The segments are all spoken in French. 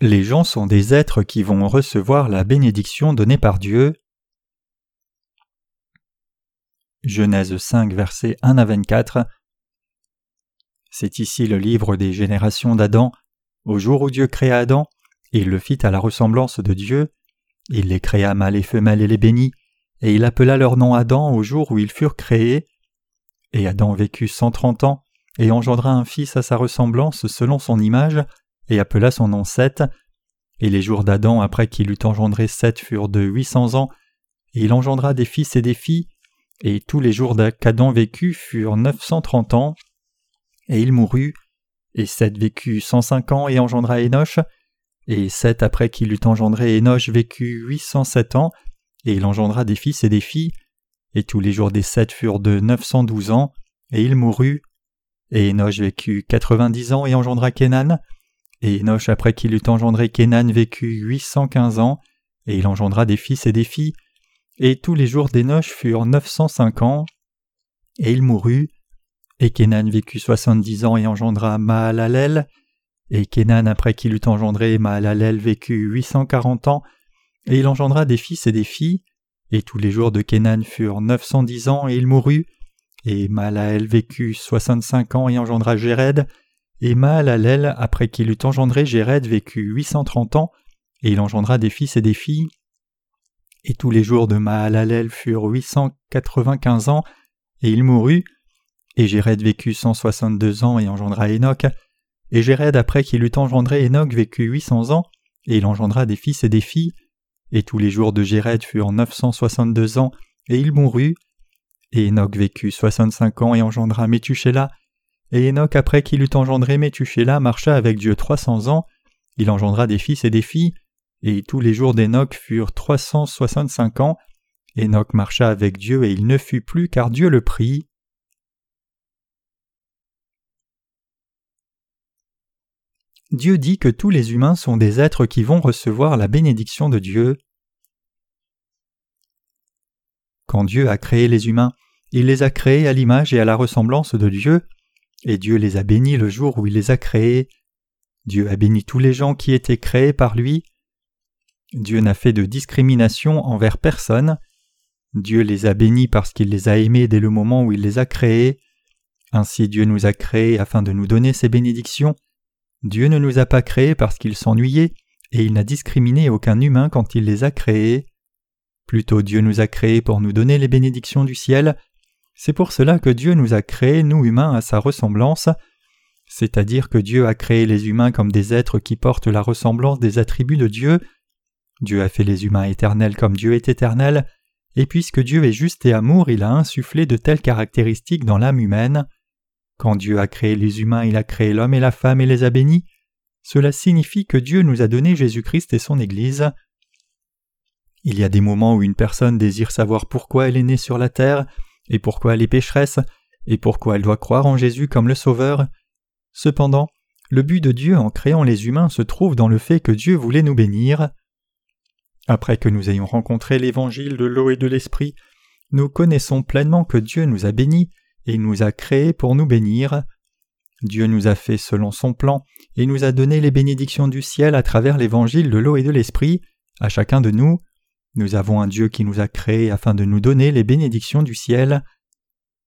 Les gens sont des êtres qui vont recevoir la bénédiction donnée par Dieu. Genèse 5, versets 1 à 24. C'est ici le livre des générations d'Adam. Au jour où Dieu créa Adam, il le fit à la ressemblance de Dieu. Il les créa mâles et femelles et les bénit, et il appela leur nom Adam au jour où ils furent créés. Et Adam vécut cent trente ans, et engendra un fils à sa ressemblance selon son image, et appela son nom Seth. Et les jours d'Adam après qu'il eut engendré Seth furent de huit cents ans, et il engendra des fils et des filles, et tous les jours qu'Adam vécut furent neuf cent trente ans. Et il mourut, et Seth vécut cent cinq ans et engendra Enoch, et Seth après qu'il eut engendré Enoch vécut huit cent sept ans, et il engendra des fils et des filles, et tous les jours des Seth furent de neuf cent douze ans, et il mourut. Et Enoch vécut quatre-vingt-dix ans et engendra Kenan, et Enoch après qu'il eut engendré Kenan vécut huit cent quinze ans, et il engendra des fils et des filles, et tous les jours d'Enoch furent neuf cent cinq ans, et il mourut. Et Kenan vécut soixante-dix ans et engendra Mahalalel, et Kenan, après qu'il eut engendré Mahalalel, vécut huit cent quarante ans, et il engendra des fils et des filles, et tous les jours de Kenan furent neuf cent dix ans, et il mourut. Et Mahalalel vécut soixante-cinq ans et engendra Jéred, et Mahalalel, après qu'il eut engendré Jéred, vécut huit cent trente ans, et il engendra des fils et des filles. Et tous les jours de Mahalalel furent huit cent quatre-vingt-quinze ans, et il mourut. Et Jéred vécut cent soixante-deux ans et engendra Enoch. Et Jéred, après qu'il eut engendré Enoch, vécut huit cents ans, et il engendra des fils et des filles. Et tous les jours de Jéred furent neuf cent soixante-deux ans, et il mourut. Et Enoch vécut soixante-cinq ans et engendra Métuchéla. Et Enoch, après qu'il eut engendré Métuchéla, marcha avec Dieu trois cents ans. Il engendra des fils et des filles. Et tous les jours d'Enoch furent trois cent soixante-cinq ans. Enoch marcha avec Dieu et il ne fut plus car Dieu le prit. Dieu dit que tous les humains sont des êtres qui vont recevoir la bénédiction de Dieu. Quand Dieu a créé les humains, il les a créés à l'image et à la ressemblance de Dieu, et Dieu les a bénis le jour où il les a créés. Dieu a béni tous les gens qui étaient créés par lui. Dieu n'a fait de discrimination envers personne. Dieu les a bénis parce qu'il les a aimés dès le moment où il les a créés. Ainsi Dieu nous a créés afin de nous donner ses bénédictions. Dieu ne nous a pas créés parce qu'il s'ennuyait, et il n'a discriminé aucun humain quand il les a créés. Plutôt Dieu nous a créés pour nous donner les bénédictions du ciel. C'est pour cela que Dieu nous a créés, nous humains, à sa ressemblance. C'est-à-dire que Dieu a créé les humains comme des êtres qui portent la ressemblance des attributs de Dieu. Dieu a fait les humains éternels comme Dieu est éternel, et puisque Dieu est juste et amour, il a insufflé de telles caractéristiques dans l'âme humaine. Quand Dieu a créé les humains, il a créé l'homme et la femme et les a bénis. Cela signifie que Dieu nous a donné Jésus-Christ et son Église. Il y a des moments où une personne désire savoir pourquoi elle est née sur la terre, et pourquoi elle est pécheresse, et pourquoi elle doit croire en Jésus comme le Sauveur? Cependant, le but de Dieu en créant les humains se trouve dans le fait que Dieu voulait nous bénir. Après que nous ayons rencontré l'évangile de l'eau et de l'esprit, nous connaissons pleinement que Dieu nous a bénis et nous a créés pour nous bénir. Dieu nous a fait selon son plan et nous a donné les bénédictions du ciel à travers l'évangile de l'eau et de l'esprit à chacun de nous. Nous avons un Dieu qui nous a créés afin de nous donner les bénédictions du ciel.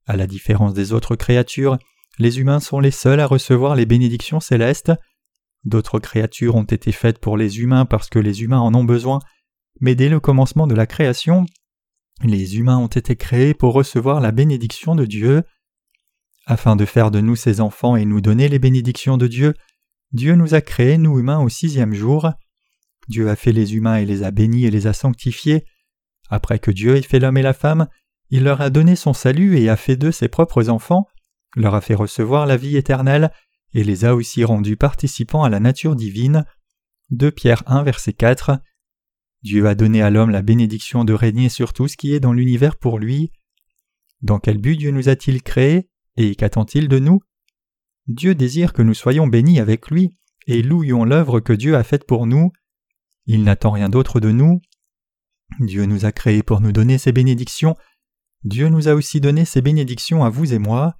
À la différence des autres créatures, les humains sont les seuls à recevoir les bénédictions célestes. D'autres créatures ont été faites pour les humains parce que les humains en ont besoin, mais dès le commencement de la création, les humains ont été créés pour recevoir la bénédiction de Dieu. Afin de faire de nous ses enfants et nous donner les bénédictions de Dieu, Dieu nous a créés, nous humains, au sixième jour. Dieu a fait les humains et les a bénis et les a sanctifiés. Après que Dieu ait fait l'homme et la femme, il leur a donné son salut et a fait d'eux ses propres enfants, leur a fait recevoir la vie éternelle, et les a aussi rendus participants à la nature divine. 2 Pierre 1 verset 4 Dieu a donné à l'homme la bénédiction de régner sur tout ce qui est dans l'univers pour lui. Dans quel but Dieu nous a-t-il créés et qu'attend-il de nous? Dieu désire que nous soyons bénis avec lui et louions l'œuvre que Dieu a faite pour nous. Il n'attend rien d'autre de nous. Dieu nous a créés pour nous donner ses bénédictions. Dieu nous a aussi donné ses bénédictions à vous et moi.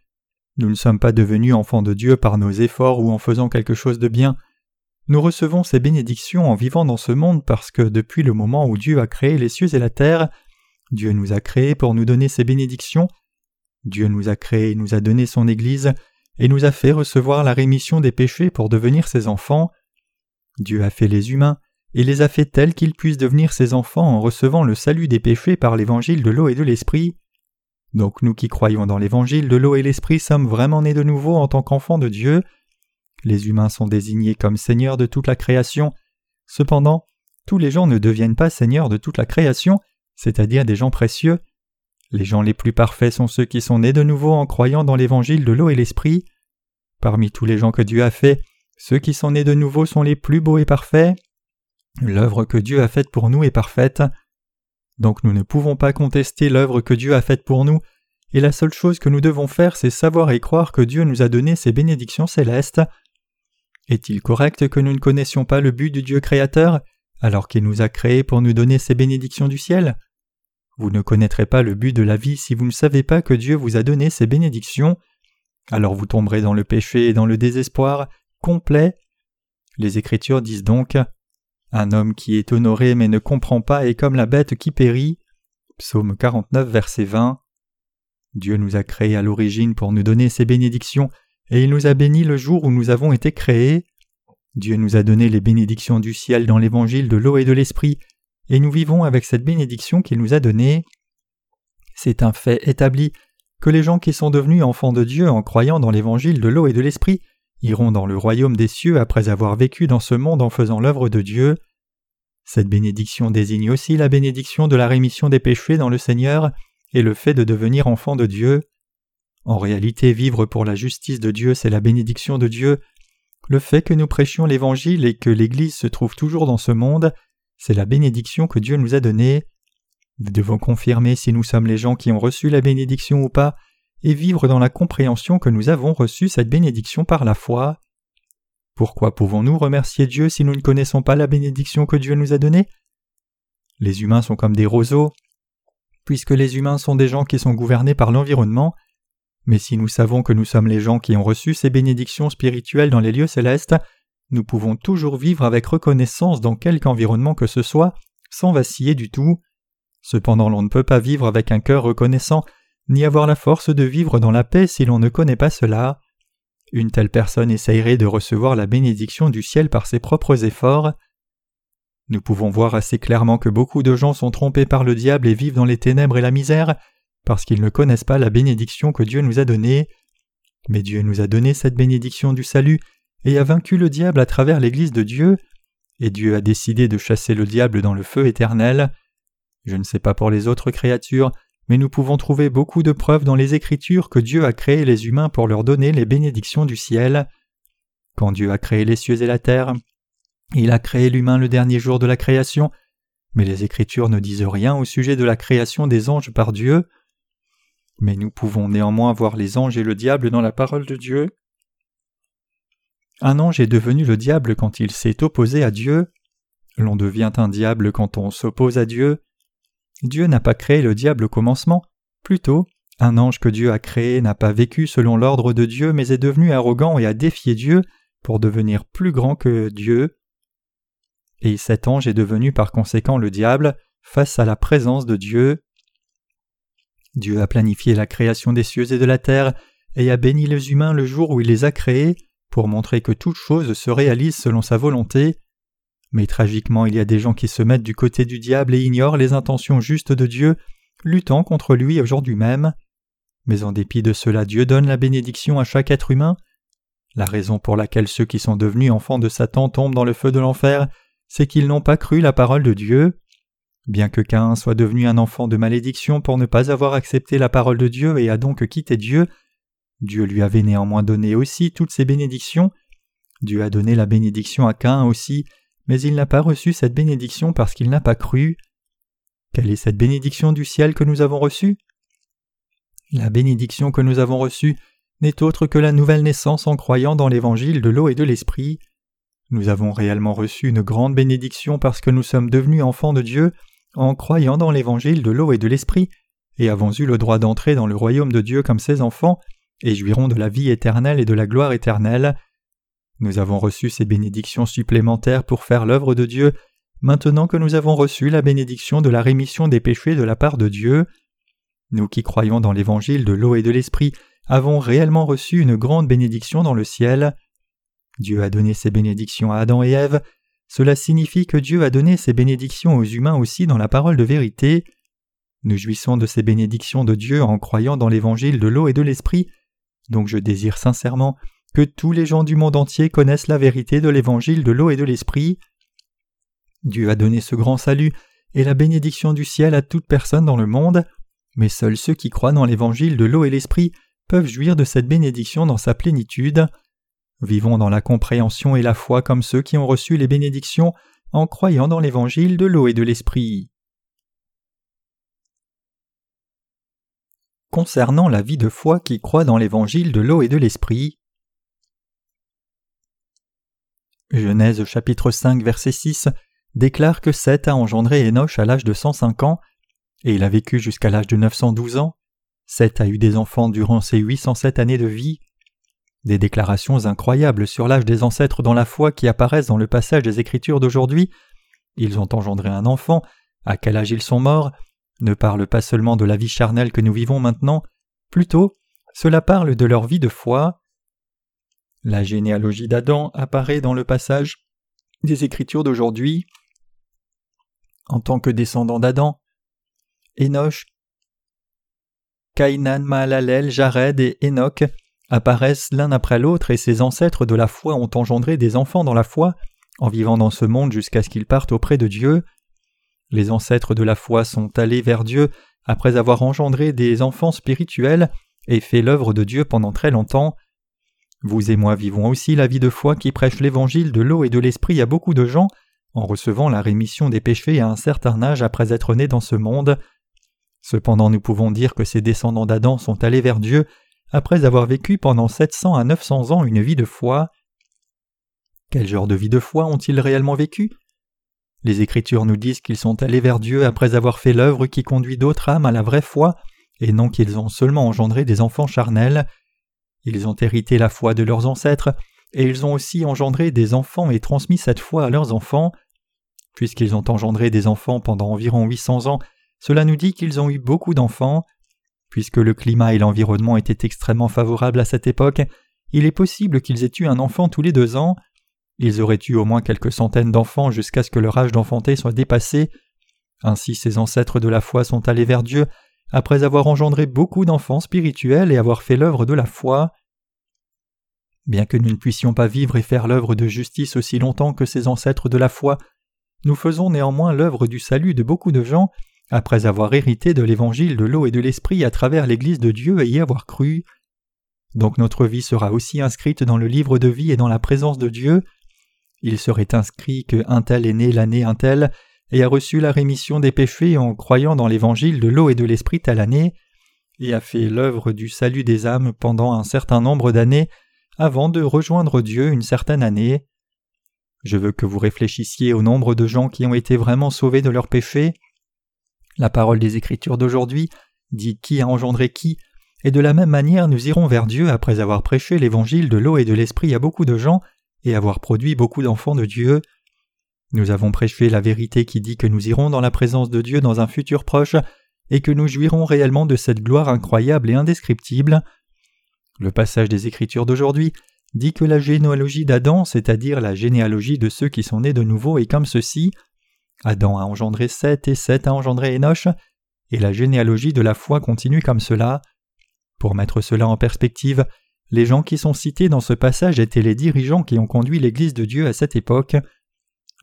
Nous ne sommes pas devenus enfants de Dieu par nos efforts ou en faisant quelque chose de bien. nous recevons ces bénédictions en vivant dans ce monde parce que depuis le moment où Dieu a créé les cieux et la terre, Dieu nous a créés pour nous donner ces bénédictions. Dieu nous a créés et nous a donné son Église et nous a fait recevoir la rémission des péchés pour devenir ses enfants. Dieu a fait les humains et les a fait tels qu'ils puissent devenir ses enfants en recevant le salut des péchés par l'évangile de l'eau et de l'esprit. Donc nous qui croyons dans l'évangile de l'eau et l'esprit sommes vraiment nés de nouveau en tant qu'enfants de Dieu. Les humains sont désignés comme seigneurs de toute la création. Cependant, tous les gens ne deviennent pas seigneurs de toute la création, c'est-à-dire des gens précieux. Les gens les plus parfaits sont ceux qui sont nés de nouveau en croyant dans l'évangile de l'eau et l'esprit. Parmi tous les gens que Dieu a faits, ceux qui sont nés de nouveau sont les plus beaux et parfaits. L'œuvre que Dieu a faite pour nous est parfaite. Donc nous ne pouvons pas contester l'œuvre que Dieu a faite pour nous, et la seule chose que nous devons faire, c'est savoir et croire que Dieu nous a donné ses bénédictions célestes. Est-il correct que nous ne connaissions pas le but du Dieu créateur, alors qu'il nous a créés pour nous donner ses bénédictions du ciel? Vous ne connaîtrez pas le but de la vie si vous ne savez pas que Dieu vous a donné ses bénédictions, alors vous tomberez dans le péché et dans le désespoir complet. Les Écritures disent donc un homme qui est honoré mais ne comprend pas est comme la bête qui périt. Psaume 49, verset 20. Dieu nous a créés à l'origine pour nous donner ses bénédictions, et il nous a bénis le jour où nous avons été créés. Dieu nous a donné les bénédictions du ciel dans l'évangile de l'eau et de l'esprit, et nous vivons avec cette bénédiction qu'il nous a donnée. C'est un fait établi que les gens qui sont devenus enfants de Dieu en croyant dans l'évangile de l'eau et de l'esprit iront dans le royaume des cieux après avoir vécu dans ce monde en faisant l'œuvre de Dieu. Cette bénédiction désigne aussi la bénédiction de la rémission des péchés dans le Seigneur et le fait de devenir enfant de Dieu. En réalité, vivre pour la justice de Dieu, c'est la bénédiction de Dieu. Le fait que nous prêchions l'Évangile et que l'Église se trouve toujours dans ce monde, c'est la bénédiction que Dieu nous a donnée. Nous devons confirmer si nous sommes les gens qui ont reçu la bénédiction ou pas, et vivre dans la compréhension que nous avons reçu cette bénédiction par la foi. Pourquoi pouvons-nous remercier Dieu si nous ne connaissons pas la bénédiction que Dieu nous a donnée? Les humains sont comme des roseaux, puisque les humains sont des gens qui sont gouvernés par l'environnement, mais si nous savons que nous sommes les gens qui ont reçu ces bénédictions spirituelles dans les lieux célestes, nous pouvons toujours vivre avec reconnaissance dans quelque environnement que ce soit, sans vaciller du tout. Cependant l'on ne peut pas vivre avec un cœur reconnaissant ni avoir la force de vivre dans la paix si l'on ne connaît pas cela. Une telle personne essayerait de recevoir la bénédiction du ciel par ses propres efforts. Nous pouvons voir assez clairement que beaucoup de gens sont trompés par le diable et vivent dans les ténèbres et la misère parce qu'ils ne connaissent pas la bénédiction que Dieu nous a donnée. Mais Dieu nous a donné cette bénédiction du salut et a vaincu le diable à travers l'Église de Dieu, et Dieu a décidé de chasser le diable dans le feu éternel. Je ne sais pas pour les autres créatures, mais nous pouvons trouver beaucoup de preuves dans les Écritures que Dieu a créé les humains pour leur donner les bénédictions du ciel. Quand Dieu a créé les cieux et la terre, il a créé l'humain le dernier jour de la création, mais les Écritures ne disent rien au sujet de la création des anges par Dieu. Mais nous pouvons néanmoins voir les anges et le diable dans la parole de Dieu. Un ange est devenu le diable quand il s'est opposé à Dieu. L'on devient un diable quand on s'oppose à Dieu. Dieu n'a pas créé le diable au commencement, plutôt un ange que Dieu a créé n'a pas vécu selon l'ordre de Dieu, mais est devenu arrogant et a défié Dieu pour devenir plus grand que Dieu. Et cet ange est devenu par conséquent le diable face à la présence de Dieu. Dieu a planifié la création des cieux et de la terre, et a béni les humains le jour où il les a créés, pour montrer que toute chose se réalise selon sa volonté. Mais tragiquement, il y a des gens qui se mettent du côté du diable et ignorent les intentions justes de Dieu, luttant contre lui aujourd'hui même. Mais en dépit de cela, Dieu donne la bénédiction à chaque être humain. La raison pour laquelle ceux qui sont devenus enfants de Satan tombent dans le feu de l'enfer, c'est qu'ils n'ont pas cru la parole de Dieu. Bien que Cain soit devenu un enfant de malédiction pour ne pas avoir accepté la parole de Dieu et a donc quitté Dieu, Dieu lui avait néanmoins donné aussi toutes ses bénédictions. Dieu a donné la bénédiction à Cain aussi, mais il n'a pas reçu cette bénédiction parce qu'il n'a pas cru. Quelle est cette bénédiction du ciel que nous avons reçue? La bénédiction que nous avons reçue n'est autre que la nouvelle naissance en croyant dans l'évangile de l'eau et de l'esprit. Nous avons réellement reçu une grande bénédiction parce que nous sommes devenus enfants de Dieu en croyant dans l'évangile de l'eau et de l'esprit, et avons eu le droit d'entrer dans le royaume de Dieu comme ses enfants, et jouirons de la vie éternelle et de la gloire éternelle. Nous avons reçu ces bénédictions supplémentaires pour faire l'œuvre de Dieu, maintenant que nous avons reçu la bénédiction de la rémission des péchés de la part de Dieu. Nous qui croyons dans l'évangile de l'eau et de l'esprit avons réellement reçu une grande bénédiction dans le ciel. Dieu a donné ses bénédictions à Adam et Ève, cela signifie que Dieu a donné ses bénédictions aux humains aussi dans la parole de vérité. Nous jouissons de ces bénédictions de Dieu en croyant dans l'évangile de l'eau et de l'esprit, donc je désire sincèrement que tous les gens du monde entier connaissent la vérité de l'évangile de l'eau et de l'esprit. Dieu a donné ce grand salut et la bénédiction du ciel à toute personne dans le monde, mais seuls ceux qui croient dans l'évangile de l'eau et l'esprit peuvent jouir de cette bénédiction dans sa plénitude. Vivons dans la compréhension et la foi comme ceux qui ont reçu les bénédictions en croyant dans l'évangile de l'eau et de l'esprit. Concernant la vie de foi qui croit dans l'évangile de l'eau et de l'esprit, Genèse chapitre 5 verset 6 déclare que Seth a engendré Enoch à l'âge de 105 ans, et il a vécu jusqu'à l'âge de 912 ans. Seth a eu des enfants durant ses 807 années de vie. Des déclarations incroyables sur l'âge des ancêtres dans la foi qui apparaissent dans le passage des Écritures d'aujourd'hui. Ils ont engendré un enfant, à quel âge ils sont morts, ne parlent pas seulement de la vie charnelle que nous vivons maintenant, plutôt cela parle de leur vie de foi. La généalogie d'Adam apparaît dans le passage des Écritures d'aujourd'hui. En tant que descendant d'Adam, Enoch, Kainan, Mahalalel, Jared et Enoch apparaissent l'un après l'autre et ses ancêtres de la foi ont engendré des enfants dans la foi en vivant dans ce monde jusqu'à ce qu'ils partent auprès de Dieu. Les ancêtres de la foi sont allés vers Dieu après avoir engendré des enfants spirituels et fait l'œuvre de Dieu pendant très longtemps. Vous et moi vivons aussi la vie de foi qui prêche l'évangile de l'eau et de l'esprit à beaucoup de gens, en recevant la rémission des péchés à un certain âge après être nés dans ce monde. Cependant nous pouvons dire que ces descendants d'Adam sont allés vers Dieu après avoir vécu pendant 700 à 900 ans une vie de foi. Quel genre de vie de foi ont-ils réellement vécu? Les Écritures nous disent qu'ils sont allés vers Dieu après avoir fait l'œuvre qui conduit d'autres âmes à la vraie foi, et non qu'ils ont seulement engendré des enfants charnels. Ils ont hérité la foi de leurs ancêtres, et ils ont aussi engendré des enfants et transmis cette foi à leurs enfants. Puisqu'ils ont engendré des enfants pendant environ 800 ans, cela nous dit qu'ils ont eu beaucoup d'enfants. Puisque le climat et l'environnement étaient extrêmement favorables à cette époque, il est possible qu'ils aient eu un enfant tous les deux ans. Ils auraient eu au moins quelques centaines d'enfants jusqu'à ce que leur âge d'enfanter soit dépassé. Ainsi ces ancêtres de la foi sont allés vers Dieu après avoir engendré beaucoup d'enfants spirituels et avoir fait l'œuvre de la foi. Bien que nous ne puissions pas vivre et faire l'œuvre de justice aussi longtemps que ces ancêtres de la foi, nous faisons néanmoins l'œuvre du salut de beaucoup de gens après avoir hérité de l'évangile de l'eau et de l'esprit à travers l'Église de Dieu et y avoir cru. Donc notre vie sera aussi inscrite dans le livre de vie et dans la présence de Dieu. Il serait inscrit que un tel est né l'année un tel, et a reçu la rémission des péchés en croyant dans l'évangile de l'eau et de l'esprit telle année, et a fait l'œuvre du salut des âmes pendant un certain nombre d'années avant de rejoindre Dieu une certaine année. Je veux que vous réfléchissiez au nombre de gens qui ont été vraiment sauvés de leurs péchés. La parole des Écritures d'aujourd'hui dit qui a engendré qui, et de la même manière nous irons vers Dieu après avoir prêché l'évangile de l'eau et de l'esprit à beaucoup de gens et avoir produit beaucoup d'enfants de Dieu. Nous avons prêché la vérité qui dit que nous irons dans la présence de Dieu dans un futur proche et que nous jouirons réellement de cette gloire incroyable et indescriptible. Le passage des Écritures d'aujourd'hui dit que la généalogie d'Adam, c'est-à-dire la généalogie de ceux qui sont nés de nouveau, est comme ceci. Adam a engendré Seth et Seth a engendré Enoch, et la généalogie de la foi continue comme cela. Pour mettre cela en perspective, les gens qui sont cités dans ce passage étaient les dirigeants qui ont conduit l'Église de Dieu à cette époque.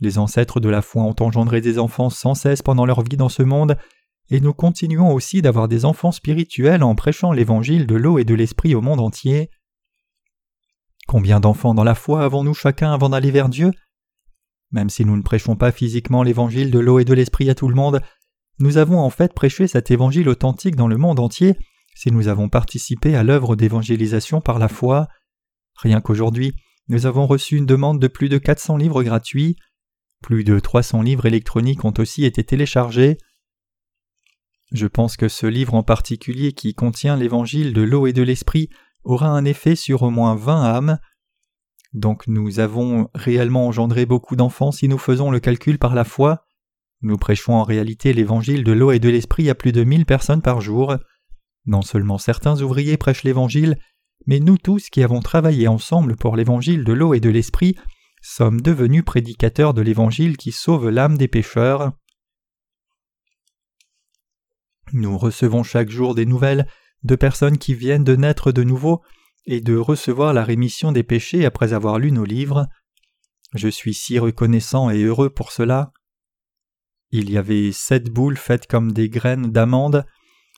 Les ancêtres de la foi ont engendré des enfants sans cesse pendant leur vie dans ce monde, et nous continuons aussi d'avoir des enfants spirituels en prêchant l'évangile de l'eau et de l'esprit au monde entier. Combien d'enfants dans la foi avons-nous chacun avant d'aller vers Dieu? Même si nous ne prêchons pas physiquement l'évangile de l'eau et de l'esprit à tout le monde, nous avons en fait prêché cet évangile authentique dans le monde entier si nous avons participé à l'œuvre d'évangélisation par la foi. Rien qu'aujourd'hui, nous avons reçu une demande de plus de 400 livres gratuits. Plus de 300 livres électroniques ont aussi été téléchargés. Je pense que ce livre en particulier qui contient l'évangile de l'eau et de l'esprit aura un effet sur au moins vingt âmes. Donc nous avons réellement engendré beaucoup d'enfants si nous faisons le calcul par la foi. Nous prêchons en réalité l'évangile de l'eau et de l'esprit à plus de mille personnes par jour. Non seulement certains ouvriers prêchent l'évangile, mais nous tous qui avons travaillé ensemble pour l'évangile de l'eau et de l'esprit sommes devenus prédicateurs de l'évangile qui sauve l'âme des pécheurs. Nous recevons chaque jour des nouvelles de personnes qui viennent de naître de nouveau et de recevoir la rémission des péchés après avoir lu nos livres. Je suis si reconnaissant et heureux pour cela. Il y avait sept boules faites comme des graines d'amande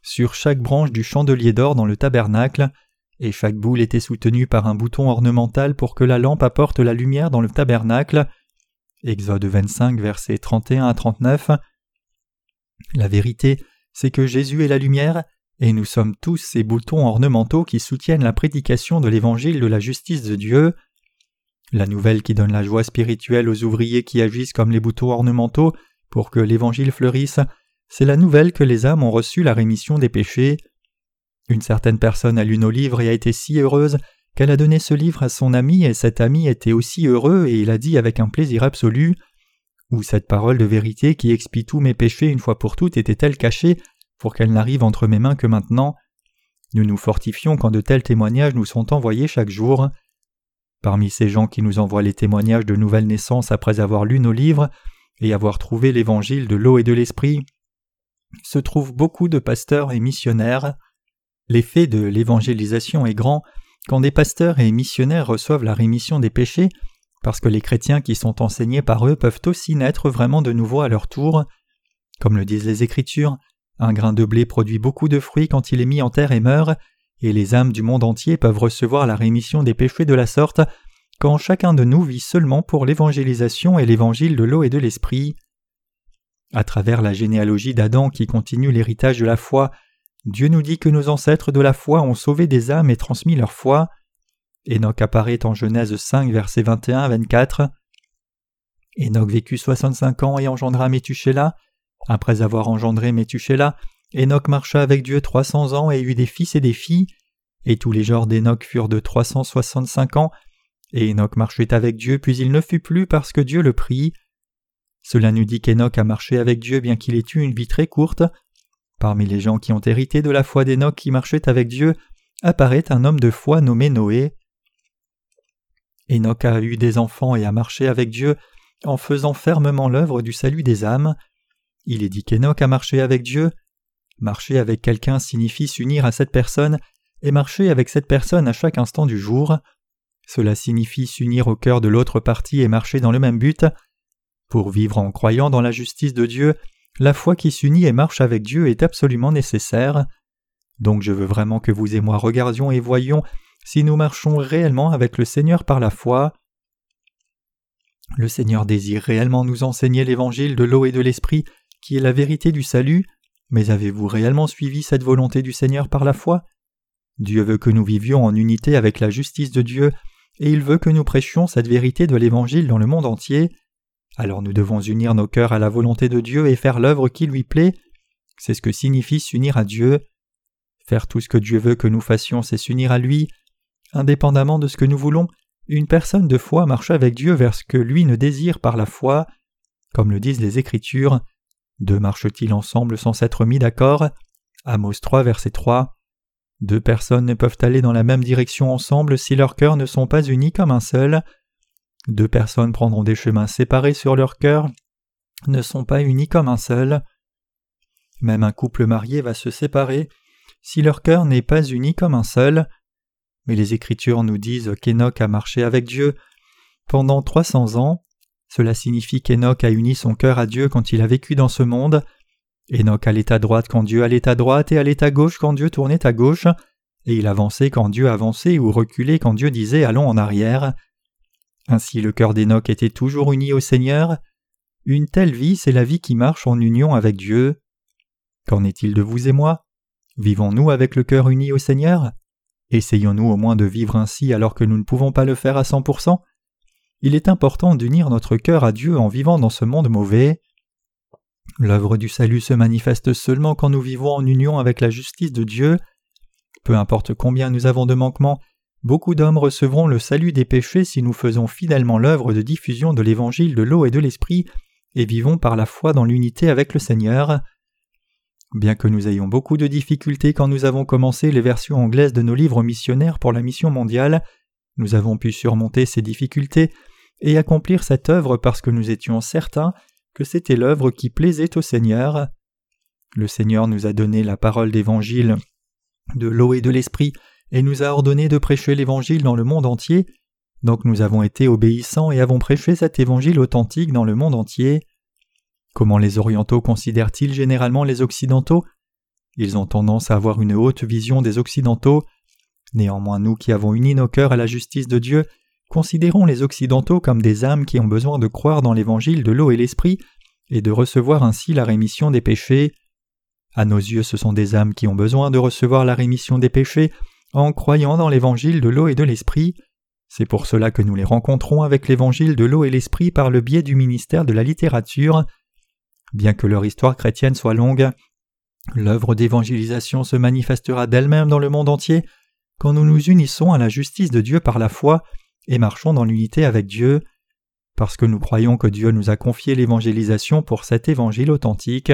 sur chaque branche du chandelier d'or dans le tabernacle, et chaque boule était soutenue par un bouton ornemental pour que la lampe apporte la lumière dans le tabernacle. Exode 25, versets 31 à 39. La vérité, c'est que Jésus est la lumière, et nous sommes tous ces boutons ornementaux qui soutiennent la prédication de l'évangile de la justice de Dieu. La nouvelle qui donne la joie spirituelle aux ouvriers qui agissent comme les boutons ornementaux pour que l'évangile fleurisse, c'est la nouvelle que les âmes ont reçu la rémission des péchés. Une certaine personne a lu nos livres et a été si heureuse qu'elle a donné ce livre à son ami et cet ami était aussi heureux et il a dit avec un plaisir absolu Ou cette parole de vérité qui expie tous mes péchés une fois pour toutes était-elle cachée pour qu'elle n'arrive entre mes mains que maintenant? Nous nous fortifions quand de tels témoignages nous sont envoyés chaque jour. Parmi ces gens qui nous envoient les témoignages de nouvelle naissance après avoir lu nos livres, et avoir trouvé l'évangile de l'eau et de l'esprit, se trouvent beaucoup de pasteurs et missionnaires. L'effet de l'évangélisation est grand quand des pasteurs et missionnaires reçoivent la rémission des péchés, parce que les chrétiens qui sont enseignés par eux peuvent aussi naître vraiment de nouveau à leur tour. Comme le disent les Écritures, un grain de blé produit beaucoup de fruits quand il est mis en terre et meurt, et les âmes du monde entier peuvent recevoir la rémission des péchés de la sorte quand chacun de nous vit seulement pour l'évangélisation et l'évangile de l'eau et de l'esprit. À travers la généalogie d'Adam qui continue l'héritage de la foi, Dieu nous dit que nos ancêtres de la foi ont sauvé des âmes et transmis leur foi. Enoch apparaît en Genèse 5, versets 21 à 24. Enoch vécut soixante-cinq ans et engendra Métuchéla. Après avoir engendré Métuchéla, Enoch marcha avec Dieu trois cents ans et eut des fils et des filles. Et tous les genres d'Enoch furent de trois cent soixante-cinq ans, et Enoch marchait avec Dieu, puis il ne fut plus parce que Dieu le prit. Cela nous dit qu'Enoch a marché avec Dieu bien qu'il ait eu une vie très courte. Parmi les gens qui ont hérité de la foi d'Enoch qui marchait avec Dieu, apparaît un homme de foi nommé Noé. Enoch a eu des enfants et a marché avec Dieu en faisant fermement l'œuvre du salut des âmes. Il est dit qu'Enoch a marché avec Dieu. Marcher avec quelqu'un signifie s'unir à cette personne et marcher avec cette personne à chaque instant du jour. Cela signifie s'unir au cœur de l'autre partie et marcher dans le même but. Pour vivre en croyant dans la justice de Dieu, la foi qui s'unit et marche avec Dieu est absolument nécessaire. Donc je veux vraiment que vous et moi regardions et voyions si nous marchons réellement avec le Seigneur par la foi. Le Seigneur désire réellement nous enseigner l'évangile de l'eau et de l'esprit, qui est la vérité du salut, mais avez-vous réellement suivi cette volonté du Seigneur par la foi? Dieu veut que nous vivions en unité avec la justice de Dieu et il veut que nous prêchions cette vérité de l'Évangile dans le monde entier. Alors nous devons unir nos cœurs à la volonté de Dieu et faire l'œuvre qui lui plaît. C'est ce que signifie s'unir à Dieu. Faire tout ce que Dieu veut que nous fassions, c'est s'unir à lui. Indépendamment de ce que nous voulons, une personne de foi marche avec Dieu vers ce que lui ne désire par la foi. Comme le disent les Écritures, deux marchent-ils ensemble sans s'être mis d'accord? Amos 3, verset 3. Deux personnes ne peuvent aller dans la même direction ensemble si leurs cœurs ne sont pas unis comme un seul. Deux personnes prendront des chemins séparés sur leur cœur, ne sont pas unis comme un seul. Même un couple marié va se séparer si leur cœur n'est pas uni comme un seul. Mais les Écritures nous disent qu'Enoch a marché avec Dieu pendant trois cents ans. Cela signifie qu'Enoch a uni son cœur à Dieu quand il a vécu dans ce monde. Enoch allait à droite quand Dieu allait à droite et allait à gauche quand Dieu tournait à gauche, et il avançait quand Dieu avançait ou reculait quand Dieu disait allons en arrière. Ainsi le cœur d'Enoch était toujours uni au Seigneur. Une telle vie, c'est la vie qui marche en union avec Dieu. Qu'en est-il de vous et moi? Vivons-nous avec le cœur uni au Seigneur? Essayons-nous au moins de vivre ainsi alors que nous ne pouvons pas le faire à cent pour cent? Il est important d'unir notre cœur à Dieu en vivant dans ce monde mauvais. L'œuvre du salut se manifeste seulement quand nous vivons en union avec la justice de Dieu. Peu importe combien nous avons de manquements, beaucoup d'hommes recevront le salut des péchés si nous faisons fidèlement l'œuvre de diffusion de l'évangile de l'eau et de l'esprit et vivons par la foi dans l'unité avec le Seigneur. Bien que nous ayons beaucoup de difficultés quand nous avons commencé les versions anglaises de nos livres missionnaires pour la mission mondiale, nous avons pu surmonter ces difficultés et accomplir cette œuvre parce que nous étions certains que c'était l'œuvre qui plaisait au Seigneur. Le Seigneur nous a donné la parole d'évangile de l'eau et de l'esprit et nous a ordonné de prêcher l'évangile dans le monde entier, donc nous avons été obéissants et avons prêché cet évangile authentique dans le monde entier. Comment les orientaux considèrent-ils généralement les occidentaux? Ils ont tendance à avoir une haute vision des occidentaux. Néanmoins nous qui avons uni nos cœurs à la justice de Dieu, considérons les occidentaux comme des âmes qui ont besoin de croire dans l'évangile de l'eau et l'esprit et de recevoir ainsi la rémission des péchés. À nos yeux, ce sont des âmes qui ont besoin de recevoir la rémission des péchés en croyant dans l'évangile de l'eau et de l'esprit. C'est pour cela que nous les rencontrons avec l'évangile de l'eau et l'esprit par le biais du ministère de la littérature. Bien que leur histoire chrétienne soit longue, l'œuvre d'évangélisation se manifestera d'elle-même dans le monde entier quand nous nous unissons à la justice de Dieu par la foi et marchons dans l'unité avec Dieu, parce que nous croyons que Dieu nous a confié l'évangélisation pour cet évangile authentique.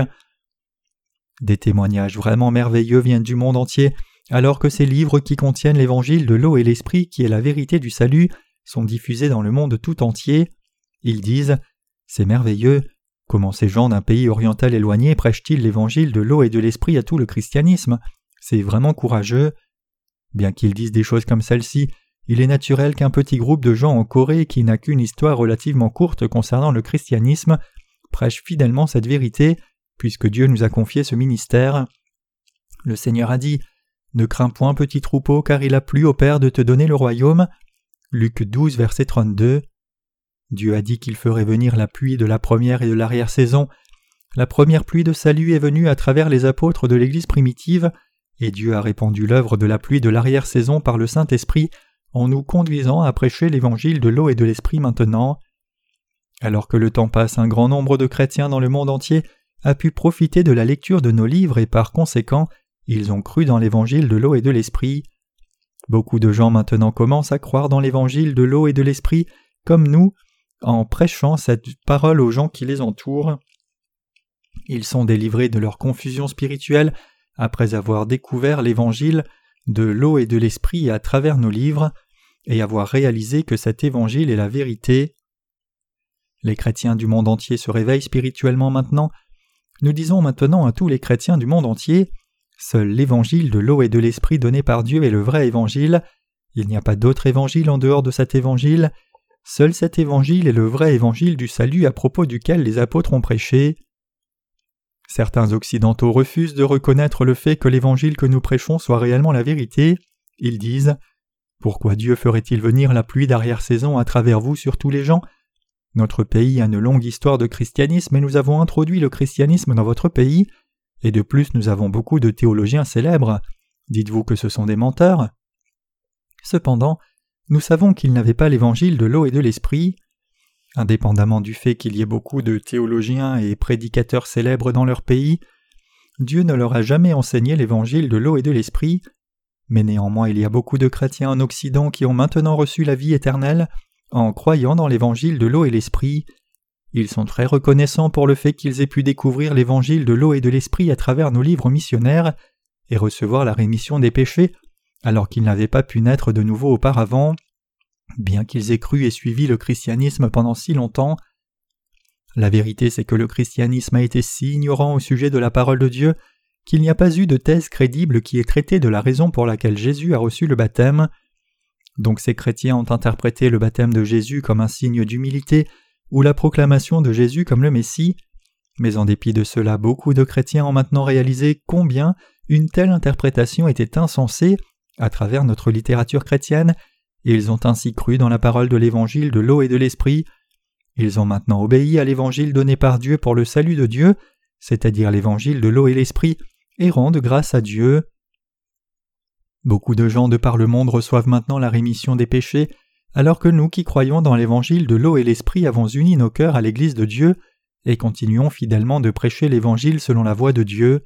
Des témoignages vraiment merveilleux viennent du monde entier, alors que ces livres qui contiennent l'évangile de l'eau et l'esprit qui est la vérité du salut sont diffusés dans le monde tout entier. Ils disent C'est merveilleux, comment ces gens d'un pays oriental éloigné prêchent-ils l'évangile de l'eau et de l'esprit à tout le christianisme? C'est vraiment courageux. Bien qu'ils disent des choses comme celle-ci, il est naturel qu'un petit groupe de gens en Corée qui n'a qu'une histoire relativement courte concernant le christianisme prêche fidèlement cette vérité puisque Dieu nous a confié ce ministère. Le Seigneur a dit Ne crains point, petit troupeau, car il a plu au Père de te donner le royaume. Luc 12, verset 32. Dieu a dit qu'il ferait venir la pluie de la première et de l'arrière-saison. La première pluie de salut est venue à travers les apôtres de l'Église primitive, et Dieu a répandu l'œuvre de la pluie de l'arrière-saison par le Saint-Esprit en nous conduisant à prêcher l'évangile de l'eau et de l'esprit maintenant. Alors que le temps passe, un grand nombre de chrétiens dans le monde entier a pu profiter de la lecture de nos livres et par conséquent, ils ont cru dans l'évangile de l'eau et de l'esprit. Beaucoup de gens maintenant commencent à croire dans l'évangile de l'eau et de l'esprit, comme nous, en prêchant cette parole aux gens qui les entourent. Ils sont délivrés de leur confusion spirituelle après avoir découvert l'évangile de l'eau et de l'esprit à travers nos livres, et avoir réalisé que cet évangile est la vérité. Les chrétiens du monde entier se réveillent spirituellement maintenant nous disons maintenant à tous les chrétiens du monde entier Seul l'évangile de l'eau et de l'esprit donné par Dieu est le vrai évangile. Il n'y a pas d'autre évangile en dehors de cet évangile. Seul cet évangile est le vrai évangile du salut à propos duquel les apôtres ont prêché. Certains occidentaux refusent de reconnaître le fait que l'évangile que nous prêchons soit réellement la vérité. Ils disent Pourquoi Dieu ferait-il venir la pluie d'arrière-saison à travers vous sur tous les gens? Notre pays a une longue histoire de christianisme et nous avons introduit le christianisme dans votre pays, et de plus nous avons beaucoup de théologiens célèbres. Dites-vous que ce sont des menteurs Cependant, nous savons qu'ils n'avaient pas l'évangile de l'eau et de l'esprit. Indépendamment du fait qu'il y ait beaucoup de théologiens et prédicateurs célèbres dans leur pays, Dieu ne leur a jamais enseigné l'évangile de l'eau et de l'esprit, mais néanmoins il y a beaucoup de chrétiens en Occident qui ont maintenant reçu la vie éternelle en croyant dans l'évangile de l'eau et l'esprit. Ils sont très reconnaissants pour le fait qu'ils aient pu découvrir l'évangile de l'eau et de l'esprit à travers nos livres missionnaires et recevoir la rémission des péchés alors qu'ils n'avaient pas pu naître de nouveau auparavant, bien qu'ils aient cru et suivi le christianisme pendant si longtemps. La vérité c'est que le christianisme a été si ignorant au sujet de la parole de Dieu qu'il n'y a pas eu de thèse crédible qui ait traité de la raison pour laquelle Jésus a reçu le baptême. Donc ces chrétiens ont interprété le baptême de Jésus comme un signe d'humilité ou la proclamation de Jésus comme le Messie, mais en dépit de cela beaucoup de chrétiens ont maintenant réalisé combien une telle interprétation était insensée à travers notre littérature chrétienne, et ils ont ainsi cru dans la parole de l'évangile de l'eau et de l'esprit. Ils ont maintenant obéi à l'évangile donné par Dieu pour le salut de Dieu, c'est-à-dire l'évangile de l'eau et l'esprit, et rendent grâce à Dieu. Beaucoup de gens de par le monde reçoivent maintenant la rémission des péchés, alors que nous qui croyons dans l'évangile de l'eau et l'esprit avons uni nos cœurs à l'Église de Dieu et continuons fidèlement de prêcher l'évangile selon la voie de Dieu.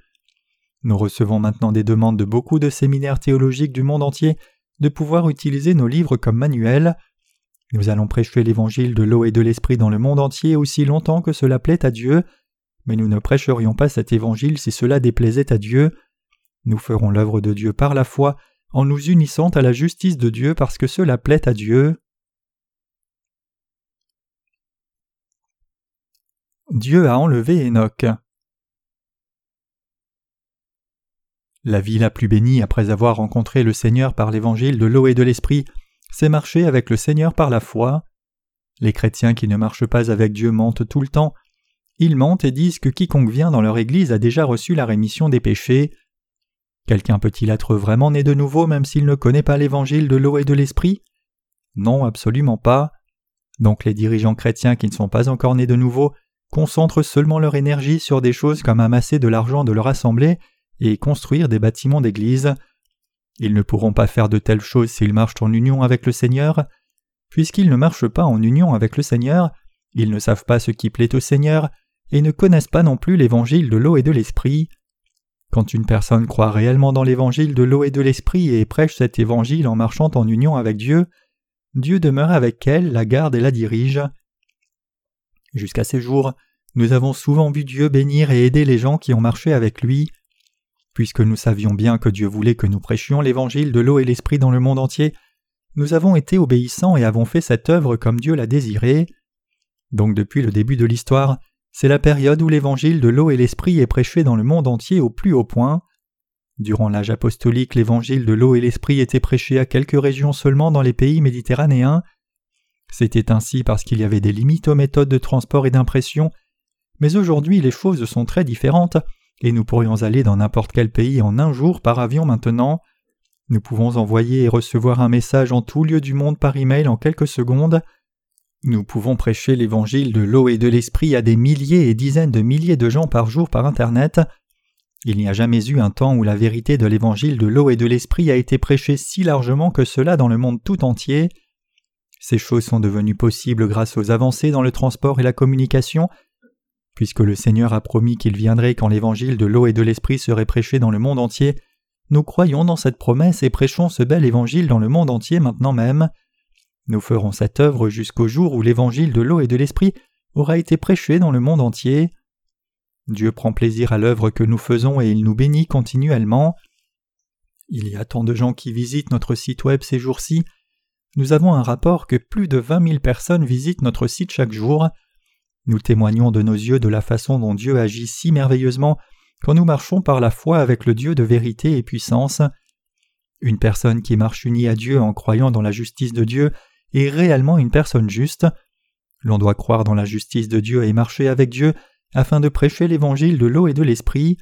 Nous recevons maintenant des demandes de beaucoup de séminaires théologiques du monde entier de pouvoir utiliser nos livres comme manuels. Nous allons prêcher l'évangile de l'eau et de l'esprit dans le monde entier aussi longtemps que cela plaît à Dieu, mais nous ne prêcherions pas cet évangile si cela déplaisait à Dieu. Nous ferons l'œuvre de Dieu par la foi en nous unissant à la justice de Dieu parce que cela plaît à Dieu. Dieu a enlevé Enoch. La vie la plus bénie après avoir rencontré le Seigneur par l'évangile de l'eau et de l'esprit, c'est marcher avec le Seigneur par la foi. Les chrétiens qui ne marchent pas avec Dieu mentent tout le temps. Ils mentent et disent que quiconque vient dans leur Église a déjà reçu la rémission des péchés. Quelqu'un peut-il être vraiment né de nouveau même s'il ne connaît pas l'évangile de l'eau et de l'esprit? Non, absolument pas. Donc les dirigeants chrétiens qui ne sont pas encore nés de nouveau concentrent seulement leur énergie sur des choses comme amasser de l'argent de leur assemblée et construire des bâtiments d'église. Ils ne pourront pas faire de telles choses s'ils marchent en union avec le Seigneur. Puisqu'ils ne marchent pas en union avec le Seigneur, ils ne savent pas ce qui plaît au Seigneur et ne connaissent pas non plus l'évangile de l'eau et de l'esprit. Quand une personne croit réellement dans l'évangile de l'eau et de l'esprit et prêche cet évangile en marchant en union avec Dieu, Dieu demeure avec elle, la garde et la dirige. Jusqu'à ces jours, nous avons souvent vu Dieu bénir et aider les gens qui ont marché avec lui. Puisque nous savions bien que Dieu voulait que nous prêchions l'évangile de l'eau et l'esprit dans le monde entier, nous avons été obéissants et avons fait cette œuvre comme Dieu l'a désiré. Donc depuis le début de l'histoire, c'est la période où l'évangile de l'eau et l'esprit est prêché dans le monde entier au plus haut point. Durant l'âge apostolique, l'évangile de l'eau et l'esprit était prêché à quelques régions seulement dans les pays méditerranéens, c'était ainsi parce qu'il y avait des limites aux méthodes de transport et d'impression, mais aujourd'hui les choses sont très différentes, et nous pourrions aller dans n'importe quel pays en un jour par avion maintenant. Nous pouvons envoyer et recevoir un message en tout lieu du monde par email en quelques secondes. Nous pouvons prêcher l'évangile de l'eau et de l'esprit à des milliers et dizaines de milliers de gens par jour par Internet. Il n'y a jamais eu un temps où la vérité de l'évangile de l'eau et de l'esprit a été prêchée si largement que cela dans le monde tout entier. Ces choses sont devenues possibles grâce aux avancées dans le transport et la communication. Puisque le Seigneur a promis qu'il viendrait quand l'évangile de l'eau et de l'esprit serait prêché dans le monde entier, nous croyons dans cette promesse et prêchons ce bel évangile dans le monde entier maintenant même. Nous ferons cette œuvre jusqu'au jour où l'évangile de l'eau et de l'esprit aura été prêché dans le monde entier. Dieu prend plaisir à l'œuvre que nous faisons et il nous bénit continuellement. Il y a tant de gens qui visitent notre site web ces jours-ci nous avons un rapport que plus de vingt mille personnes visitent notre site chaque jour. Nous témoignons de nos yeux de la façon dont Dieu agit si merveilleusement quand nous marchons par la foi avec le Dieu de vérité et puissance. Une personne qui marche unie à Dieu en croyant dans la justice de Dieu est réellement une personne juste. L'on doit croire dans la justice de Dieu et marcher avec Dieu afin de prêcher l'évangile de l'eau et de l'esprit.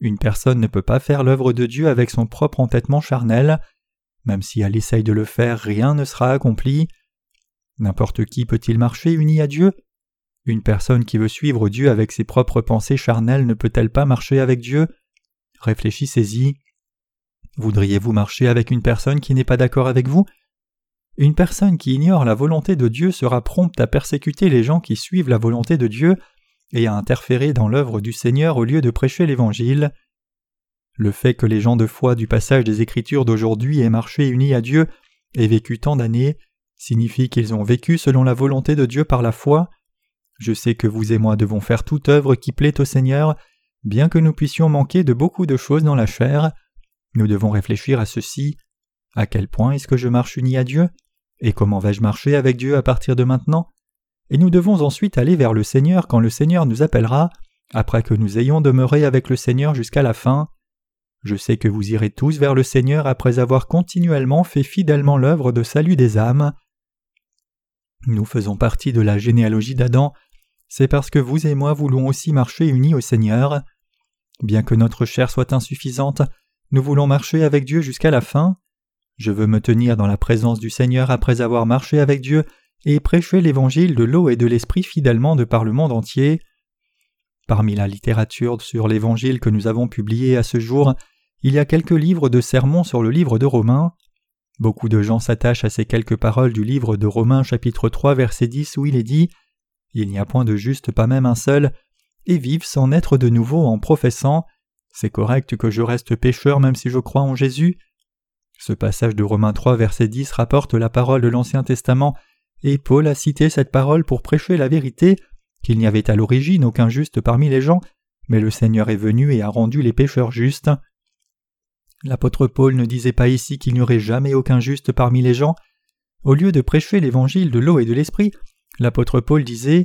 Une personne ne peut pas faire l'œuvre de Dieu avec son propre entêtement charnel. Même si elle essaye de le faire, rien ne sera accompli. N'importe qui peut-il marcher uni à Dieu? Une personne qui veut suivre Dieu avec ses propres pensées charnelles ne peut-elle pas marcher avec Dieu? Réfléchissez-y. Voudriez-vous marcher avec une personne qui n'est pas d'accord avec vous? Une personne qui ignore la volonté de Dieu sera prompte à persécuter les gens qui suivent la volonté de Dieu et à interférer dans l'œuvre du Seigneur au lieu de prêcher l'Évangile. Le fait que les gens de foi du passage des Écritures d'aujourd'hui aient marché unis à Dieu et vécu tant d'années signifie qu'ils ont vécu selon la volonté de Dieu par la foi. Je sais que vous et moi devons faire toute œuvre qui plaît au Seigneur, bien que nous puissions manquer de beaucoup de choses dans la chair. Nous devons réfléchir à ceci. À quel point est-ce que je marche uni à Dieu? Et comment vais-je marcher avec Dieu à partir de maintenant? Et nous devons ensuite aller vers le Seigneur quand le Seigneur nous appellera, après que nous ayons demeuré avec le Seigneur jusqu'à la fin. Je sais que vous irez tous vers le Seigneur après avoir continuellement fait fidèlement l'œuvre de salut des âmes. Nous faisons partie de la généalogie d'Adam, c'est parce que vous et moi voulons aussi marcher unis au Seigneur. Bien que notre chair soit insuffisante, nous voulons marcher avec Dieu jusqu'à la fin. Je veux me tenir dans la présence du Seigneur après avoir marché avec Dieu et prêcher l'évangile de l'eau et de l'esprit fidèlement de par le monde entier. Parmi la littérature sur l'évangile que nous avons publiée à ce jour, il y a quelques livres de sermons sur le livre de Romains. Beaucoup de gens s'attachent à ces quelques paroles du livre de Romains chapitre 3 verset 10 où il est dit Il n'y a point de juste pas même un seul, et vivent sans naître de nouveau en professant C'est correct que je reste pécheur même si je crois en Jésus. Ce passage de Romains 3 verset 10 rapporte la parole de l'Ancien Testament, et Paul a cité cette parole pour prêcher la vérité, qu'il n'y avait à l'origine aucun juste parmi les gens, mais le Seigneur est venu et a rendu les pécheurs justes. L'apôtre Paul ne disait pas ici qu'il n'y aurait jamais aucun juste parmi les gens. Au lieu de prêcher l'évangile de l'eau et de l'esprit, l'apôtre Paul disait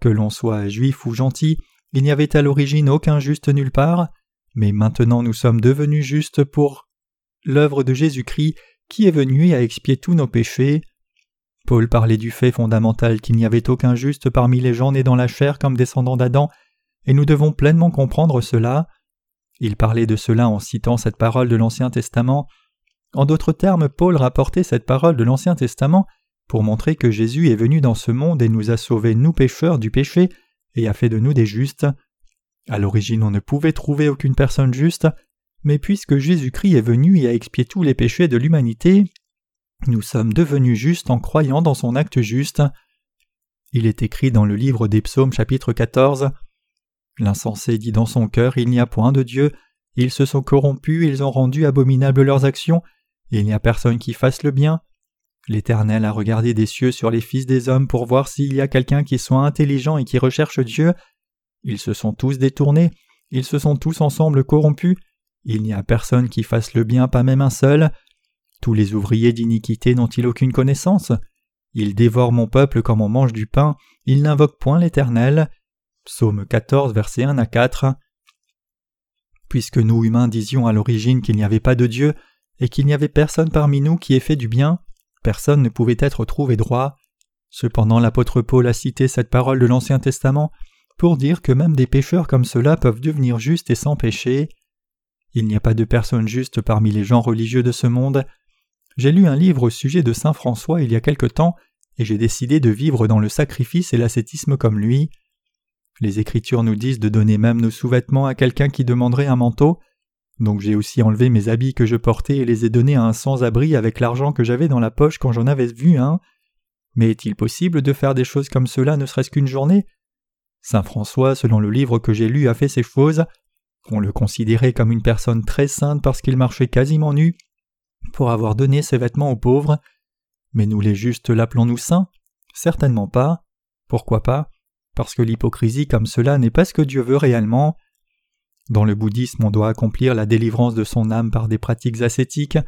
Que l'on soit juif ou gentil, il n'y avait à l'origine aucun juste nulle part, mais maintenant nous sommes devenus justes pour l'œuvre de Jésus-Christ qui est venu et a expié tous nos péchés. Paul parlait du fait fondamental qu'il n'y avait aucun juste parmi les gens nés dans la chair comme descendants d'Adam, et nous devons pleinement comprendre cela. Il parlait de cela en citant cette parole de l'Ancien Testament. En d'autres termes, Paul rapportait cette parole de l'Ancien Testament pour montrer que Jésus est venu dans ce monde et nous a sauvés, nous pécheurs, du péché, et a fait de nous des justes. À l'origine, on ne pouvait trouver aucune personne juste, mais puisque Jésus-Christ est venu et a expié tous les péchés de l'humanité, nous sommes devenus justes en croyant dans son acte juste. Il est écrit dans le livre des psaumes chapitre 14 L'insensé dit dans son cœur Il n'y a point de Dieu, ils se sont corrompus, ils ont rendu abominables leurs actions, il n'y a personne qui fasse le bien. L'Éternel a regardé des cieux sur les fils des hommes pour voir s'il y a quelqu'un qui soit intelligent et qui recherche Dieu. Ils se sont tous détournés, ils se sont tous ensemble corrompus, il n'y a personne qui fasse le bien, pas même un seul. Tous les ouvriers d'iniquité n'ont-ils aucune connaissance? Ils dévorent mon peuple comme on mange du pain, ils n'invoquent point l'Éternel. Psaume 14, versets 1 à 4. Puisque nous humains disions à l'origine qu'il n'y avait pas de Dieu, et qu'il n'y avait personne parmi nous qui ait fait du bien, personne ne pouvait être trouvé droit. Cependant l'apôtre Paul a cité cette parole de l'Ancien Testament pour dire que même des pécheurs comme cela peuvent devenir justes et sans péché. Il n'y a pas de personne juste parmi les gens religieux de ce monde, j'ai lu un livre au sujet de Saint François il y a quelque temps, et j'ai décidé de vivre dans le sacrifice et l'ascétisme comme lui. Les Écritures nous disent de donner même nos sous-vêtements à quelqu'un qui demanderait un manteau, donc j'ai aussi enlevé mes habits que je portais et les ai donnés à un sans-abri avec l'argent que j'avais dans la poche quand j'en avais vu un. Mais est-il possible de faire des choses comme cela ne serait-ce qu'une journée? Saint François, selon le livre que j'ai lu, a fait ces choses. On le considérait comme une personne très sainte parce qu'il marchait quasiment nu, pour avoir donné ses vêtements aux pauvres. Mais nous les justes l'appelons-nous saints? Certainement pas. Pourquoi pas? Parce que l'hypocrisie comme cela n'est pas ce que Dieu veut réellement. Dans le bouddhisme, on doit accomplir la délivrance de son âme par des pratiques ascétiques.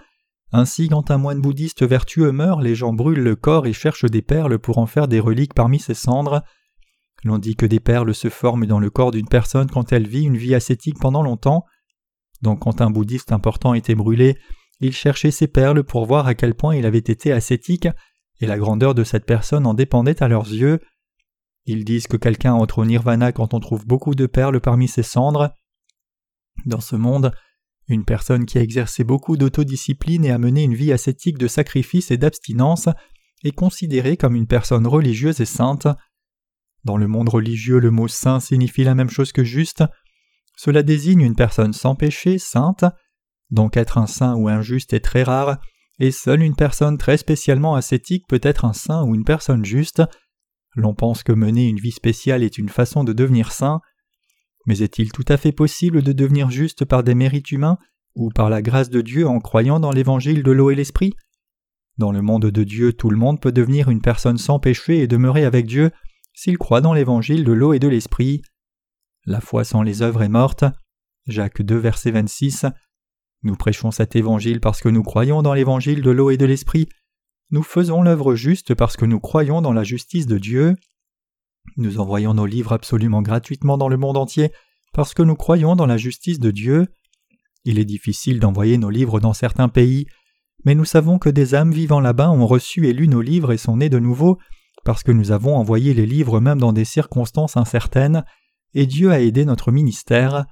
Ainsi, quand un moine bouddhiste vertueux meurt, les gens brûlent le corps et cherchent des perles pour en faire des reliques parmi ses cendres. L'on dit que des perles se forment dans le corps d'une personne quand elle vit une vie ascétique pendant longtemps. Donc quand un bouddhiste important était brûlé, il cherchait ces perles pour voir à quel point il avait été ascétique, et la grandeur de cette personne en dépendait à leurs yeux. Ils disent que quelqu'un entre au nirvana quand on trouve beaucoup de perles parmi ses cendres. Dans ce monde, une personne qui a exercé beaucoup d'autodiscipline et a mené une vie ascétique de sacrifice et d'abstinence est considérée comme une personne religieuse et sainte. Dans le monde religieux, le mot saint signifie la même chose que juste. Cela désigne une personne sans péché, sainte. Donc être un saint ou un juste est très rare, et seule une personne très spécialement ascétique peut être un saint ou une personne juste. L'on pense que mener une vie spéciale est une façon de devenir saint, mais est-il tout à fait possible de devenir juste par des mérites humains ou par la grâce de Dieu en croyant dans l'évangile de l'eau et l'esprit? Dans le monde de Dieu, tout le monde peut devenir une personne sans péché et demeurer avec Dieu s'il croit dans l'évangile de l'eau et de l'esprit. La foi sans les œuvres est morte. Jacques 2, verset 26. Nous prêchons cet évangile parce que nous croyons dans l'évangile de l'eau et de l'esprit. Nous faisons l'œuvre juste parce que nous croyons dans la justice de Dieu. Nous envoyons nos livres absolument gratuitement dans le monde entier parce que nous croyons dans la justice de Dieu. Il est difficile d'envoyer nos livres dans certains pays, mais nous savons que des âmes vivant là-bas ont reçu et lu nos livres et sont nées de nouveau parce que nous avons envoyé les livres même dans des circonstances incertaines, et Dieu a aidé notre ministère.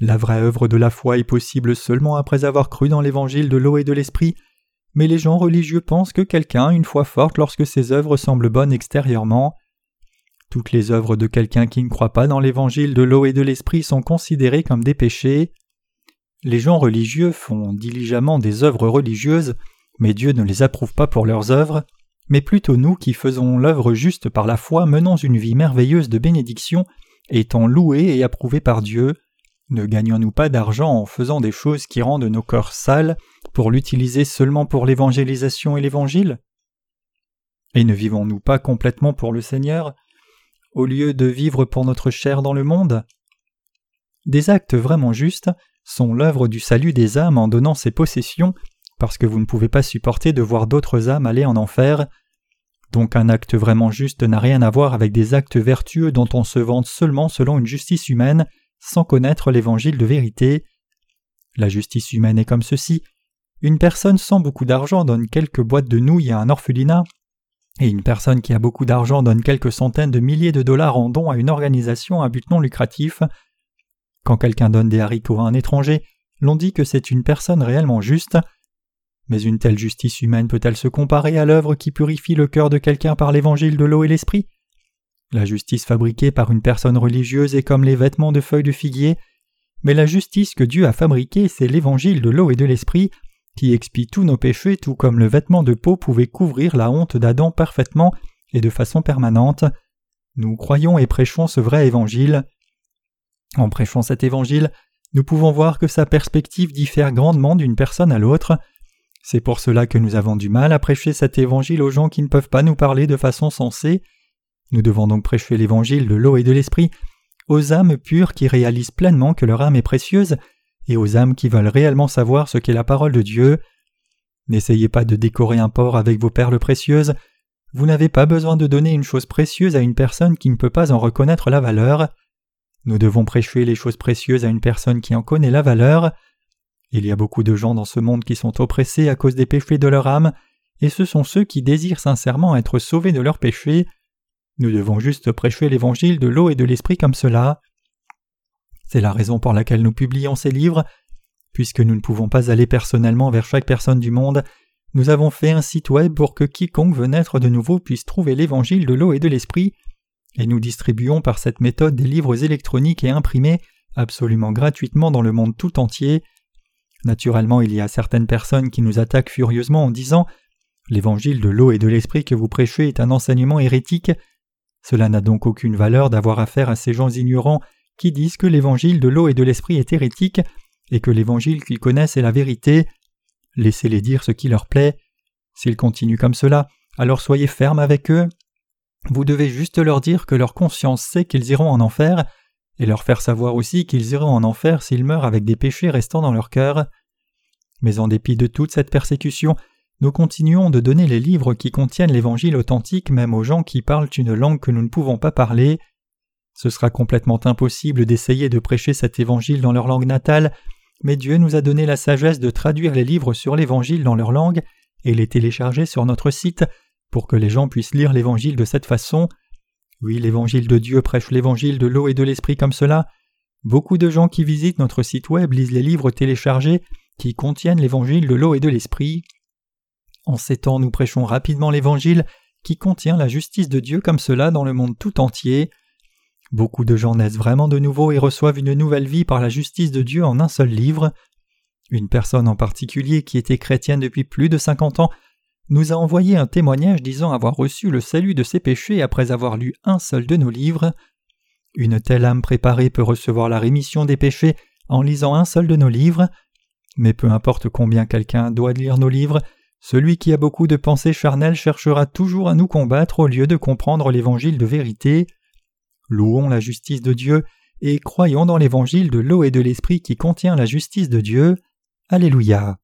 La vraie œuvre de la foi est possible seulement après avoir cru dans l'évangile de l'eau et de l'esprit, mais les gens religieux pensent que quelqu'un a une foi forte lorsque ses œuvres semblent bonnes extérieurement. Toutes les œuvres de quelqu'un qui ne croit pas dans l'évangile de l'eau et de l'esprit sont considérées comme des péchés. Les gens religieux font diligemment des œuvres religieuses, mais Dieu ne les approuve pas pour leurs œuvres, mais plutôt nous qui faisons l'œuvre juste par la foi menons une vie merveilleuse de bénédiction, étant loués et approuvés par Dieu. Ne gagnons-nous pas d'argent en faisant des choses qui rendent nos corps sales pour l'utiliser seulement pour l'évangélisation et l'évangile? Et ne vivons-nous pas complètement pour le Seigneur au lieu de vivre pour notre chair dans le monde? Des actes vraiment justes sont l'œuvre du salut des âmes en donnant ses possessions parce que vous ne pouvez pas supporter de voir d'autres âmes aller en enfer. Donc un acte vraiment juste n'a rien à voir avec des actes vertueux dont on se vante seulement selon une justice humaine sans connaître l'évangile de vérité. La justice humaine est comme ceci. Une personne sans beaucoup d'argent donne quelques boîtes de nouilles à un orphelinat, et une personne qui a beaucoup d'argent donne quelques centaines de milliers de dollars en dons à une organisation à but non lucratif. Quand quelqu'un donne des haricots à un étranger, l'on dit que c'est une personne réellement juste. Mais une telle justice humaine peut-elle se comparer à l'œuvre qui purifie le cœur de quelqu'un par l'évangile de l'eau et l'esprit? La justice fabriquée par une personne religieuse est comme les vêtements de feuilles de figuier, mais la justice que Dieu a fabriquée, c'est l'évangile de l'eau et de l'esprit, qui expie tous nos péchés tout comme le vêtement de peau pouvait couvrir la honte d'Adam parfaitement et de façon permanente. Nous croyons et prêchons ce vrai évangile. En prêchant cet évangile, nous pouvons voir que sa perspective diffère grandement d'une personne à l'autre. C'est pour cela que nous avons du mal à prêcher cet évangile aux gens qui ne peuvent pas nous parler de façon sensée. Nous devons donc prêcher l'évangile de l'eau et de l'esprit aux âmes pures qui réalisent pleinement que leur âme est précieuse et aux âmes qui veulent réellement savoir ce qu'est la parole de Dieu. N'essayez pas de décorer un porc avec vos perles précieuses. Vous n'avez pas besoin de donner une chose précieuse à une personne qui ne peut pas en reconnaître la valeur. Nous devons prêcher les choses précieuses à une personne qui en connaît la valeur. Il y a beaucoup de gens dans ce monde qui sont oppressés à cause des péchés de leur âme, et ce sont ceux qui désirent sincèrement être sauvés de leurs péchés. Nous devons juste prêcher l'évangile de l'eau et de l'esprit comme cela. C'est la raison pour laquelle nous publions ces livres. Puisque nous ne pouvons pas aller personnellement vers chaque personne du monde, nous avons fait un site web pour que quiconque veut naître de nouveau puisse trouver l'évangile de l'eau et de l'esprit, et nous distribuons par cette méthode des livres électroniques et imprimés absolument gratuitement dans le monde tout entier. Naturellement, il y a certaines personnes qui nous attaquent furieusement en disant L'évangile de l'eau et de l'esprit que vous prêchez est un enseignement hérétique. Cela n'a donc aucune valeur d'avoir affaire à ces gens ignorants qui disent que l'évangile de l'eau et de l'esprit est hérétique et que l'évangile qu'ils connaissent est la vérité. Laissez-les dire ce qui leur plaît. S'ils continuent comme cela, alors soyez fermes avec eux. Vous devez juste leur dire que leur conscience sait qu'ils iront en enfer, et leur faire savoir aussi qu'ils iront en enfer s'ils meurent avec des péchés restant dans leur cœur. Mais en dépit de toute cette persécution, nous continuons de donner les livres qui contiennent l'évangile authentique même aux gens qui parlent une langue que nous ne pouvons pas parler. Ce sera complètement impossible d'essayer de prêcher cet évangile dans leur langue natale, mais Dieu nous a donné la sagesse de traduire les livres sur l'évangile dans leur langue et les télécharger sur notre site pour que les gens puissent lire l'évangile de cette façon. Oui, l'évangile de Dieu prêche l'évangile de l'eau et de l'esprit comme cela. Beaucoup de gens qui visitent notre site web lisent les livres téléchargés qui contiennent l'évangile de l'eau et de l'esprit. En ces temps, nous prêchons rapidement l'évangile qui contient la justice de Dieu comme cela dans le monde tout entier. Beaucoup de gens naissent vraiment de nouveau et reçoivent une nouvelle vie par la justice de Dieu en un seul livre. Une personne en particulier qui était chrétienne depuis plus de cinquante ans nous a envoyé un témoignage disant avoir reçu le salut de ses péchés après avoir lu un seul de nos livres. Une telle âme préparée peut recevoir la rémission des péchés en lisant un seul de nos livres, mais peu importe combien quelqu'un doit lire nos livres, celui qui a beaucoup de pensées charnelles cherchera toujours à nous combattre au lieu de comprendre l'évangile de vérité. Louons la justice de Dieu et croyons dans l'évangile de l'eau et de l'esprit qui contient la justice de Dieu. Alléluia.